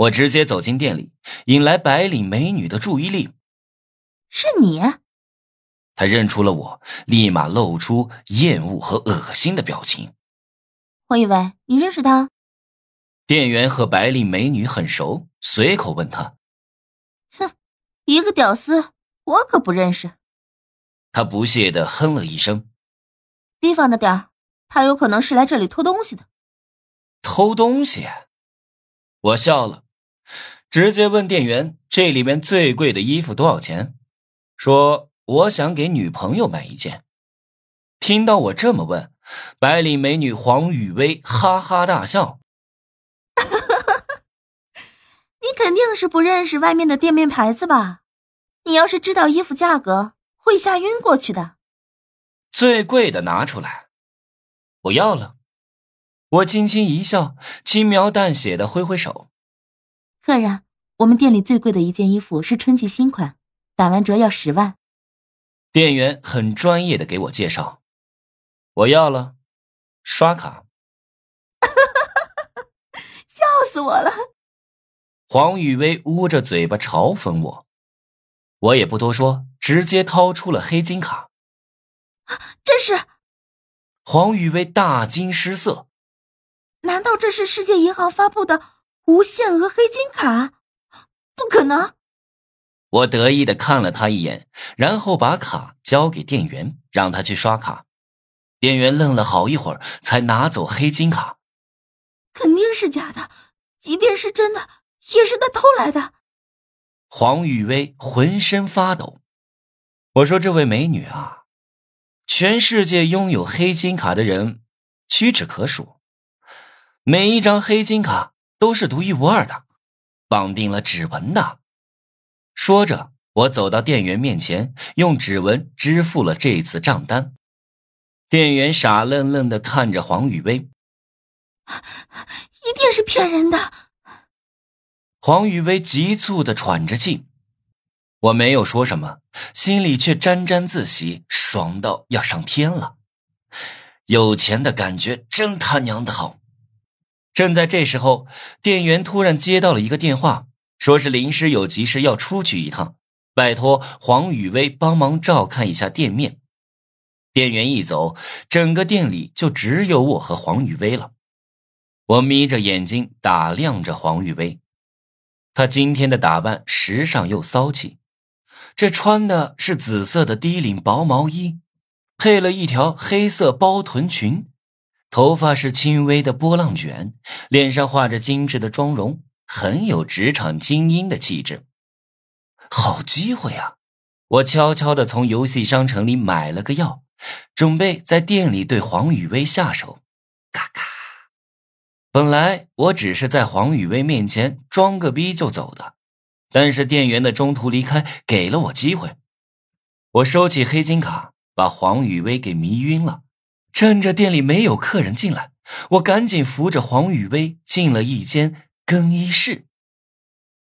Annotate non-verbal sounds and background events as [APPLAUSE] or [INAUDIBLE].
我直接走进店里，引来白领美女的注意力。是你？她认出了我，立马露出厌恶和恶心的表情。我以为，你认识他？店员和白领美女很熟，随口问他。哼，一个屌丝，我可不认识。他不屑的哼了一声。提防着点他有可能是来这里偷东西的。偷东西？我笑了，直接问店员：“这里面最贵的衣服多少钱？”说：“我想给女朋友买一件。”听到我这么问，白领美女黄雨薇哈哈大笑：“ [LAUGHS] 你肯定是不认识外面的店面牌子吧？你要是知道衣服价格，会吓晕过去的。”最贵的拿出来，我要了。我轻轻一笑，轻描淡写的挥挥手：“客人，我们店里最贵的一件衣服是春季新款，打完折要十万。”店员很专业的给我介绍：“我要了，刷卡。[LAUGHS] ”笑死我了！黄雨薇捂着嘴巴嘲讽我，我也不多说，直接掏出了黑金卡。这是？黄雨薇大惊失色。难道这是世界银行发布的无限额黑金卡？不可能！我得意的看了他一眼，然后把卡交给店员，让他去刷卡。店员愣了好一会儿，才拿走黑金卡。肯定是假的，即便是真的，也是他偷来的。黄雨薇浑身发抖。我说：“这位美女啊，全世界拥有黑金卡的人屈指可数。”每一张黑金卡都是独一无二的，绑定了指纹的。说着，我走到店员面前，用指纹支付了这次账单。店员傻愣愣的看着黄雨薇，一定是骗人的。黄雨薇急促的喘着气，我没有说什么，心里却沾沾自喜，爽到要上天了。有钱的感觉真他娘的好。正在这时候，店员突然接到了一个电话，说是临时有急事要出去一趟，拜托黄雨薇帮忙照看一下店面。店员一走，整个店里就只有我和黄雨薇了。我眯着眼睛打量着黄雨薇，她今天的打扮时尚又骚气，这穿的是紫色的低领薄毛衣，配了一条黑色包臀裙。头发是轻微的波浪卷，脸上画着精致的妆容，很有职场精英的气质。好机会啊！我悄悄的从游戏商城里买了个药，准备在店里对黄雨薇下手。咔咔！本来我只是在黄雨薇面前装个逼就走的，但是店员的中途离开给了我机会。我收起黑金卡，把黄雨薇给迷晕了。趁着店里没有客人进来，我赶紧扶着黄雨薇进了一间更衣室。